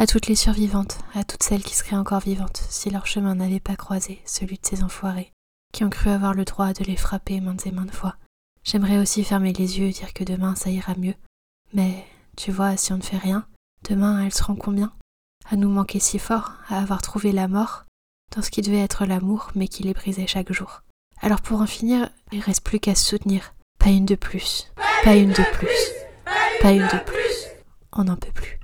À toutes les survivantes, à toutes celles qui seraient encore vivantes, si leur chemin n'avait pas croisé celui de ces enfoirés, qui ont cru avoir le droit de les frapper maintes et maintes fois. J'aimerais aussi fermer les yeux et dire que demain ça ira mieux. Mais, tu vois, si on ne fait rien, demain elles seront combien? À nous manquer si fort, à avoir trouvé la mort, dans ce qui devait être l'amour, mais qui les brisait chaque jour. Alors pour en finir, il reste plus qu'à se soutenir. Pas une de plus, pas une de plus, pas une de plus. On n'en peut plus.